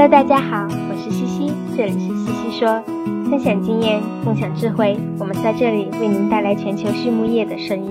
Hello，大家好，我是西西，这里是西西说，分享经验，共享智慧，我们在这里为您带来全球畜牧业的声音。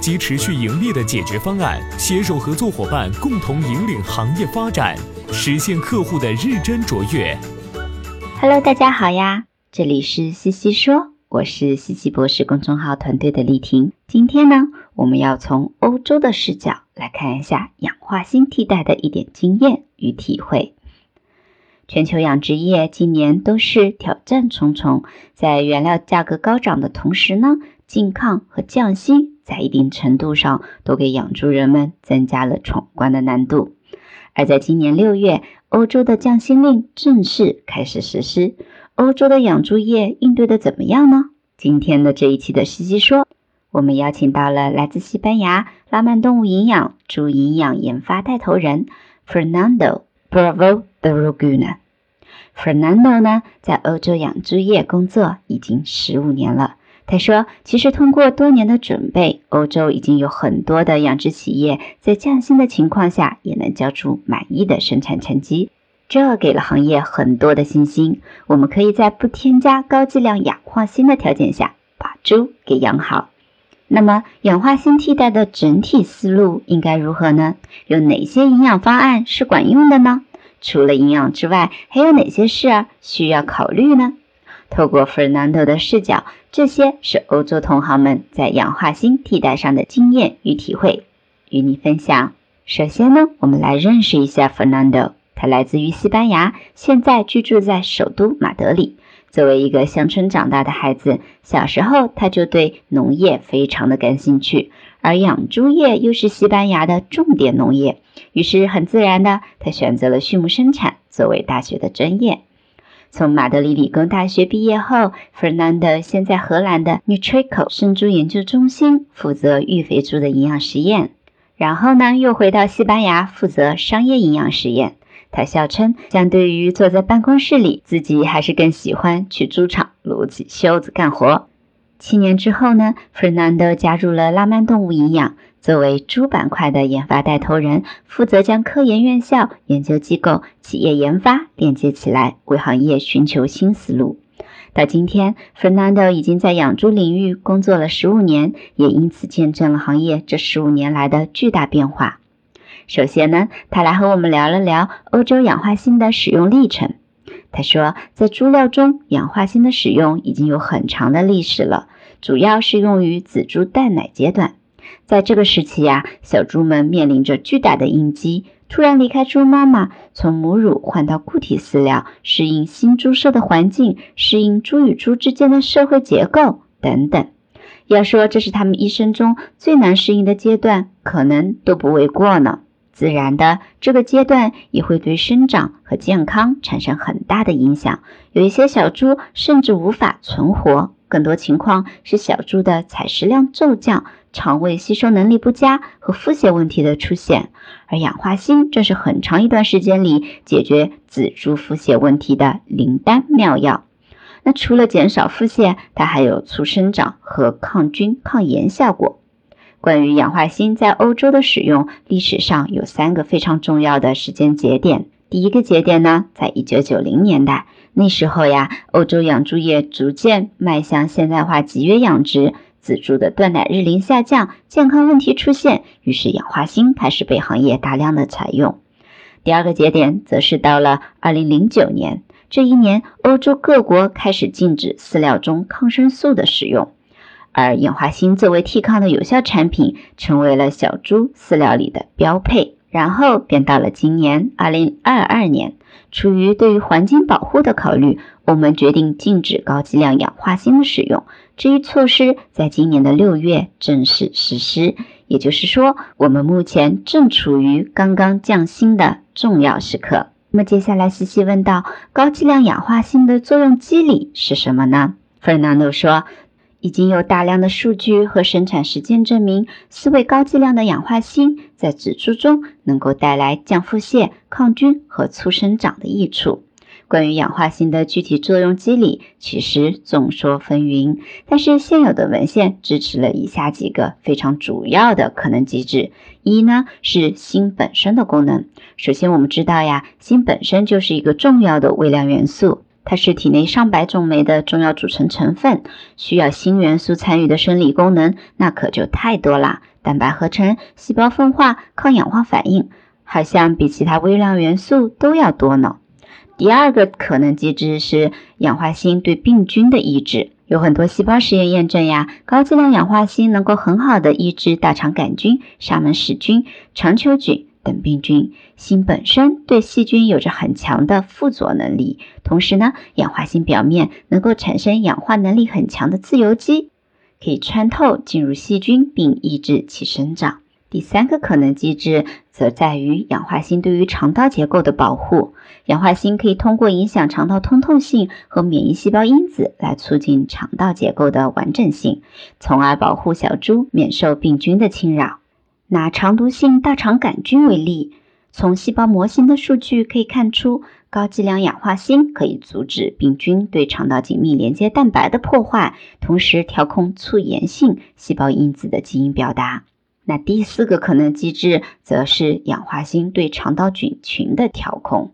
及持续盈利的解决方案，携手合作伙伴共同引领行业发展，实现客户的日臻卓越。Hello，大家好呀，这里是西西说，我是西西博士公众号团队的丽婷。今天呢，我们要从欧洲的视角来看一下氧化锌替代的一点经验与体会。全球养殖业今年都是挑战重重，在原料价格高涨的同时呢，禁抗和降薪。在一定程度上，都给养猪人们增加了闯关的难度。而在今年六月，欧洲的降薪令正式开始实施，欧洲的养猪业应对的怎么样呢？今天的这一期的西西说，我们邀请到了来自西班牙拉曼动物营养猪营养研发带头人 Fernando Bravo de Roguna。Fernando 呢，在欧洲养猪业工作已经十五年了。他说：“其实通过多年的准备，欧洲已经有很多的养殖企业在降薪的情况下也能交出满意的生产成绩，这给了行业很多的信心。我们可以在不添加高剂量氧化锌的条件下把猪给养好。那么，氧化锌替代的整体思路应该如何呢？有哪些营养方案是管用的呢？除了营养之外，还有哪些事儿需要考虑呢？”透过 Fernando 的视角，这些是欧洲同行们在氧化锌替代上的经验与体会，与你分享。首先呢，我们来认识一下 Fernando。他来自于西班牙，现在居住在首都马德里。作为一个乡村长大的孩子，小时候他就对农业非常的感兴趣，而养猪业又是西班牙的重点农业，于是很自然的，他选择了畜牧生产作为大学的专业。从马德里理工大学毕业后，Fernando 先在荷兰的 Nutrico 生猪研究中心负责育肥猪的营养实验，然后呢，又回到西班牙负责商业营养实验。他笑称，相对于坐在办公室里，自己还是更喜欢去猪场撸起袖子干活。七年之后呢，Fernando 加入了拉曼动物营养。作为猪板块的研发带头人，负责将科研院校、研究机构、企业研发连接起来，为行业寻求新思路。到今天，Fernando 已经在养猪领域工作了十五年，也因此见证了行业这十五年来的巨大变化。首先呢，他来和我们聊了聊欧洲氧化锌的使用历程。他说，在猪料中，氧化锌的使用已经有很长的历史了，主要是用于仔猪断奶阶段。在这个时期呀，小猪们面临着巨大的应激，突然离开猪妈妈，从母乳换到固体饲料，适应新猪舍的环境，适应猪与猪之间的社会结构等等。要说这是他们一生中最难适应的阶段，可能都不为过呢。自然的，这个阶段也会对生长和健康产生很大的影响，有一些小猪甚至无法存活。更多情况是小猪的采食量骤降。肠胃吸收能力不佳和腹泻问题的出现，而氧化锌正是很长一段时间里解决仔猪腹泻问题的灵丹妙药。那除了减少腹泻，它还有促生长和抗菌抗炎效果。关于氧化锌在欧洲的使用，历史上有三个非常重要的时间节点。第一个节点呢，在一九九零年代，那时候呀，欧洲养猪业逐渐迈向现代化集约养殖。仔猪的断奶日龄下降，健康问题出现，于是氧化锌开始被行业大量的采用。第二个节点则是到了二零零九年，这一年欧洲各国开始禁止饲料中抗生素的使用，而氧化锌作为替抗的有效产品，成为了小猪饲料里的标配。然后便到了今年二零二二年，出于对于环境保护的考虑，我们决定禁止高剂量氧化锌的使用。这一措施在今年的六月正式实施，也就是说，我们目前正处于刚刚降薪的重要时刻。那么接下来，西西问到：高剂量氧化锌的作用机理是什么呢？Fernando 说。已经有大量的数据和生产实践证明，四位高剂量的氧化锌在植株中能够带来降腹泻、抗菌和促生长的益处。关于氧化锌的具体作用机理，其实众说纷纭，但是现有的文献支持了以下几个非常主要的可能机制：一呢是锌本身的功能。首先，我们知道呀，锌本身就是一个重要的微量元素。它是体内上百种酶的重要组成成分，需要锌元素参与的生理功能那可就太多啦，蛋白合成、细胞分化、抗氧化反应，好像比其他微量元素都要多呢。第二个可能机制是氧化锌对病菌的抑制，有很多细胞实验验证呀，高剂量氧化锌能够很好的抑制大肠杆菌、沙门氏菌、肠球菌。等病菌，锌本身对细菌有着很强的附着能力。同时呢，氧化锌表面能够产生氧化能力很强的自由基，可以穿透进入细菌并抑制其生长。第三个可能机制则在于氧化锌对于肠道结构的保护。氧化锌可以通过影响肠道通透性和免疫细胞因子来促进肠道结构的完整性，从而保护小猪免受病菌的侵扰。拿肠毒性大肠杆菌为例，从细胞模型的数据可以看出，高剂量氧化锌可以阻止病菌对肠道紧密连接蛋白的破坏，同时调控促炎性细胞因子的基因表达。那第四个可能机制，则是氧化锌对肠道菌群的调控。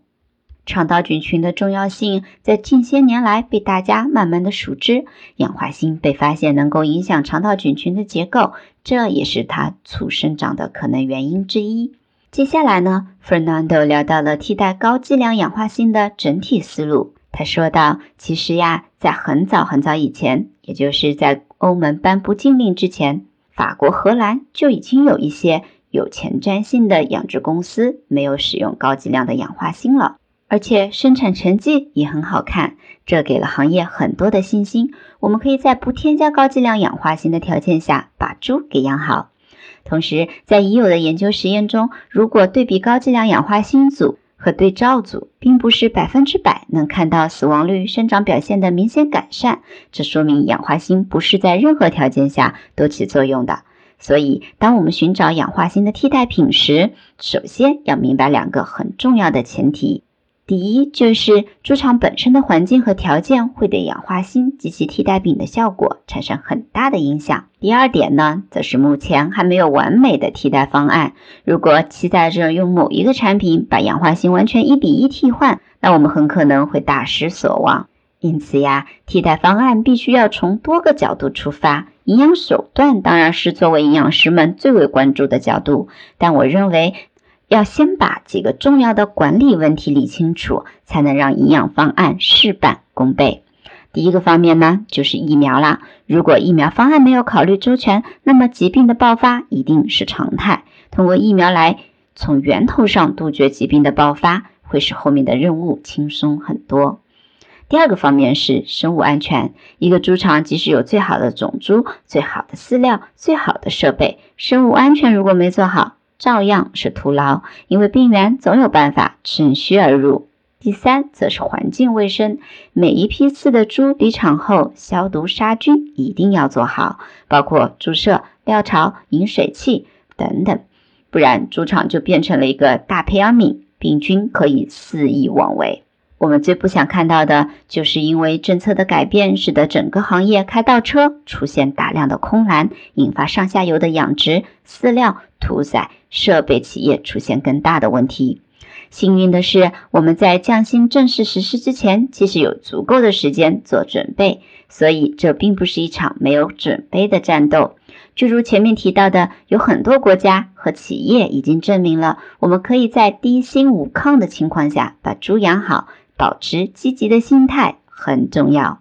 肠道菌群的重要性在近些年来被大家慢慢的熟知，氧化锌被发现能够影响肠道菌群的结构，这也是它促生长的可能原因之一。接下来呢，Fernando 聊到了替代高剂量氧化锌的整体思路。他说道：“其实呀，在很早很早以前，也就是在欧盟颁布禁令之前，法国、荷兰就已经有一些有前瞻性的养殖公司没有使用高剂量的氧化锌了。”而且生产成绩也很好看，这给了行业很多的信心。我们可以在不添加高剂量氧化锌的条件下把猪给养好。同时，在已有的研究实验中，如果对比高剂量氧化锌组和对照组，并不是百分之百能看到死亡率、生长表现的明显改善，这说明氧化锌不是在任何条件下都起作用的。所以，当我们寻找氧化锌的替代品时，首先要明白两个很重要的前提。第一，就是猪场本身的环境和条件会对氧化锌及其替代品的效果产生很大的影响。第二点呢，则是目前还没有完美的替代方案。如果期待着用某一个产品把氧化锌完全一比一替换，那我们很可能会大失所望。因此呀，替代方案必须要从多个角度出发。营养手段当然是作为营养师们最为关注的角度，但我认为。要先把几个重要的管理问题理清楚，才能让营养方案事半功倍。第一个方面呢，就是疫苗啦。如果疫苗方案没有考虑周全，那么疾病的爆发一定是常态。通过疫苗来从源头上杜绝疾病的爆发，会使后面的任务轻松很多。第二个方面是生物安全。一个猪场即使有最好的种猪、最好的饲料、最好的设备，生物安全如果没做好，照样是徒劳，因为病源总有办法趁虚而入。第三，则是环境卫生，每一批次的猪离场后消毒杀菌一定要做好，包括注射、料槽、饮水器等等，不然猪场就变成了一个大培养皿，病菌可以肆意妄为。我们最不想看到的就是因为政策的改变，使得整个行业开倒车，出现大量的空栏，引发上下游的养殖、饲料、屠宰设备企业出现更大的问题。幸运的是，我们在降薪正式实施之前，其实有足够的时间做准备，所以这并不是一场没有准备的战斗。就如前面提到的，有很多国家和企业已经证明了，我们可以在低薪无抗的情况下把猪养好。保持积极的心态很重要。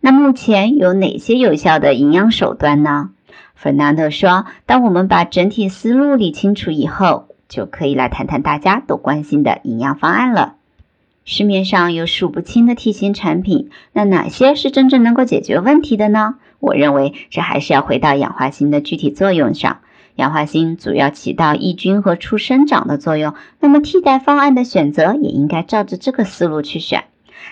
那目前有哪些有效的营养手段呢？弗南德说：“当我们把整体思路理清楚以后，就可以来谈谈大家都关心的营养方案了。市面上有数不清的替芯产品，那哪些是真正能够解决问题的呢？我认为这还是要回到氧化锌的具体作用上。氧化锌主要起到抑菌和促生长的作用，那么替代方案的选择也应该照着这个思路去选。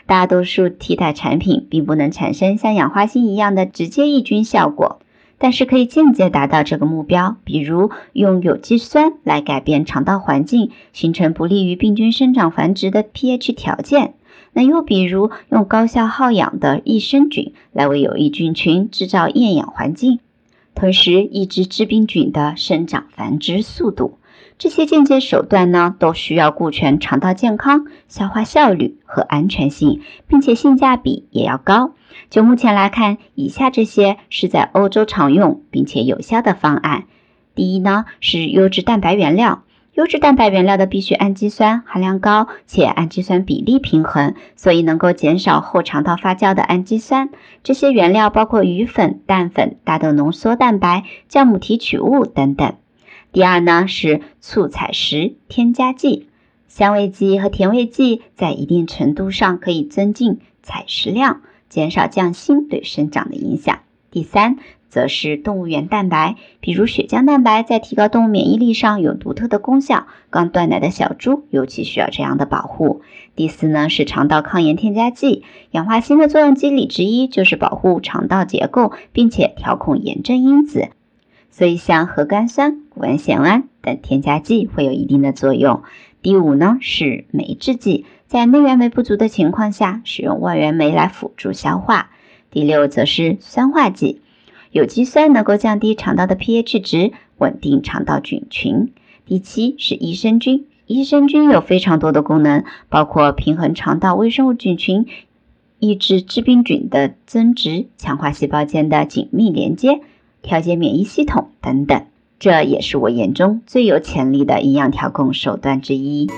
大多数替代产品并不能产生像氧化锌一样的直接抑菌效果。但是可以间接达到这个目标，比如用有机酸来改变肠道环境，形成不利于病菌生长繁殖的 pH 条件。那又比如用高效耗氧的益生菌来为有益菌群制造厌氧环境，同时抑制致病菌的生长繁殖速度。这些间接手段呢，都需要顾全肠道健康、消化效率和安全性，并且性价比也要高。就目前来看，以下这些是在欧洲常用并且有效的方案。第一呢，是优质蛋白原料。优质蛋白原料的必需氨基酸含量高，且氨基酸比例平衡，所以能够减少后肠道发酵的氨基酸。这些原料包括鱼粉、蛋粉、大豆浓缩蛋白、酵母提取物等等。第二呢是促采食添加剂，香味剂和甜味剂在一定程度上可以增进采食量，减少降心对生长的影响。第三则是动物源蛋白，比如血浆蛋白，在提高动物免疫力上有独特的功效。刚断奶的小猪尤其需要这样的保护。第四呢是肠道抗炎添加剂，氧化锌的作用机理之一就是保护肠道结构，并且调控炎症因子。所以，像核苷酸、谷氨酰胺等添加剂会有一定的作用。第五呢是酶制剂，在内源酶不足的情况下，使用外源酶来辅助消化。第六则是酸化剂，有机酸能够降低肠道的 pH 值，稳定肠道菌群。第七是益生菌，益生菌有非常多的功能，包括平衡肠道微生物菌群，抑制致病菌的增殖，强化细胞间的紧密连接。调节免疫系统等等，这也是我眼中最有潜力的营养调控手段之一。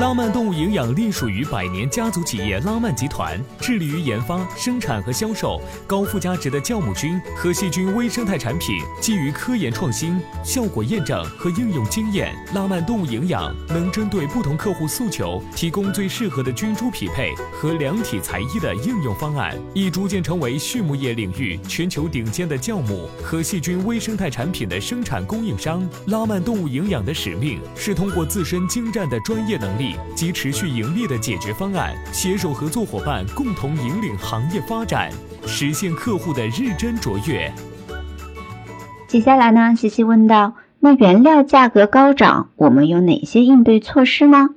拉曼动物营养隶属于百年家族企业拉曼集团，致力于研发、生产和销售高附加值的酵母菌和细菌微生态产品。基于科研创新、效果验证和应用经验，拉曼动物营养能针对不同客户诉求，提供最适合的菌株匹配和量体裁衣的应用方案，已逐渐成为畜牧业领域全球顶尖的酵母和细菌微生态产品的生产工供应商。拉曼动物营养的使命是通过自身精湛的专业能力。及持续盈利的解决方案，携手合作伙伴共同引领行业发展，实现客户的日臻卓越。接下来呢，西西问道：“那原料价格高涨，我们有哪些应对措施呢？”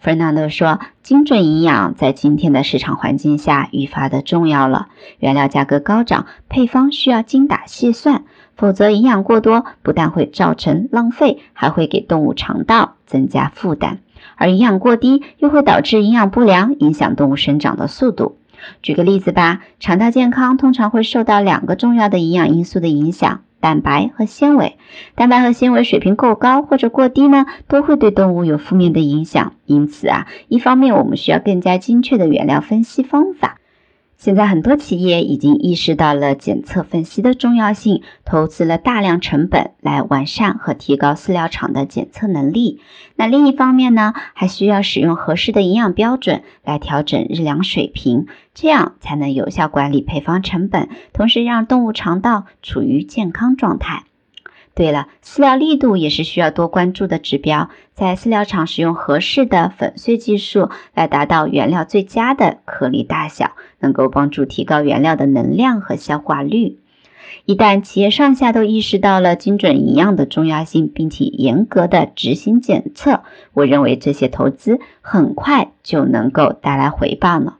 弗兰德说：“精准营养在今天的市场环境下愈发的重要了。原料价格高涨，配方需要精打细算，否则营养过多不但会造成浪费，还会给动物肠道增加负担。”而营养过低又会导致营养不良，影响动物生长的速度。举个例子吧，肠道健康通常会受到两个重要的营养因素的影响：蛋白和纤维。蛋白和纤维水平够高或者过低呢，都会对动物有负面的影响。因此啊，一方面我们需要更加精确的原料分析方法。现在很多企业已经意识到了检测分析的重要性，投资了大量成本来完善和提高饲料厂的检测能力。那另一方面呢，还需要使用合适的营养标准来调整日粮水平，这样才能有效管理配方成本，同时让动物肠道处于健康状态。对了，饲料力度也是需要多关注的指标。在饲料厂使用合适的粉碎技术来达到原料最佳的颗粒大小，能够帮助提高原料的能量和消化率。一旦企业上下都意识到了精准营养的重要性，并且严格的执行检测，我认为这些投资很快就能够带来回报了。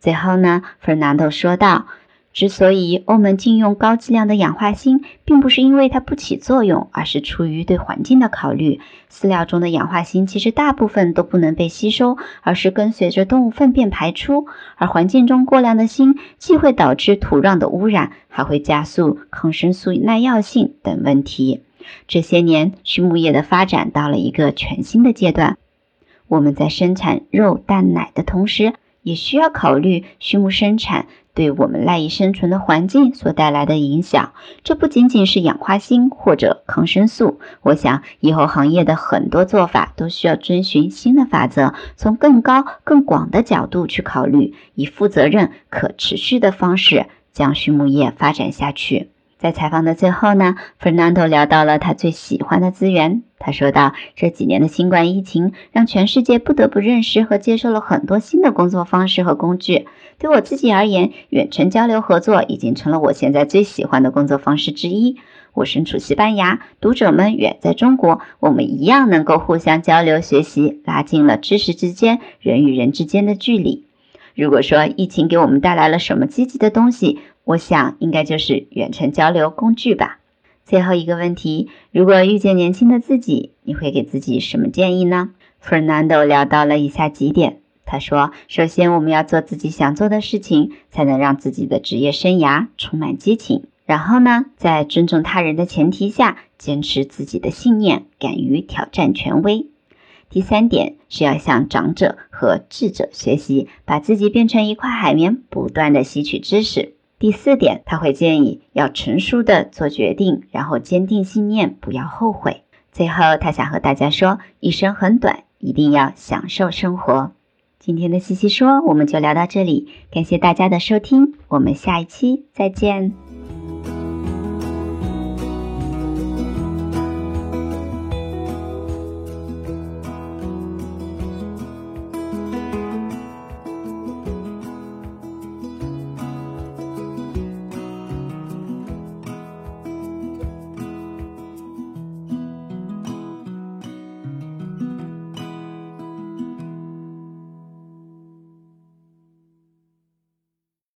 最后呢，弗兰多说道。之所以欧盟禁用高剂量的氧化锌，并不是因为它不起作用，而是出于对环境的考虑。饲料中的氧化锌其实大部分都不能被吸收，而是跟随着动物粪便排出。而环境中过量的锌，既会导致土壤的污染，还会加速抗生素耐药性等问题。这些年，畜牧业的发展到了一个全新的阶段。我们在生产肉、蛋、奶的同时，也需要考虑畜牧生产。对我们赖以生存的环境所带来的影响，这不仅仅是氧化锌或者抗生素。我想，以后行业的很多做法都需要遵循新的法则，从更高、更广的角度去考虑，以负责任、可持续的方式将畜牧业发展下去。在采访的最后呢，Fernando 聊到了他最喜欢的资源。他说道：“这几年的新冠疫情让全世界不得不认识和接受了很多新的工作方式和工具。对我自己而言，远程交流合作已经成了我现在最喜欢的工作方式之一。我身处西班牙，读者们远在中国，我们一样能够互相交流学习，拉近了知识之间、人与人之间的距离。如果说疫情给我们带来了什么积极的东西，我想应该就是远程交流工具吧。”最后一个问题：如果遇见年轻的自己，你会给自己什么建议呢？Fernando 聊到了以下几点。他说：“首先，我们要做自己想做的事情，才能让自己的职业生涯充满激情。然后呢，在尊重他人的前提下，坚持自己的信念，敢于挑战权威。第三点是要向长者和智者学习，把自己变成一块海绵，不断的吸取知识。”第四点，他会建议要成熟的做决定，然后坚定信念，不要后悔。最后，他想和大家说，一生很短，一定要享受生活。今天的西西说，我们就聊到这里，感谢大家的收听，我们下一期再见。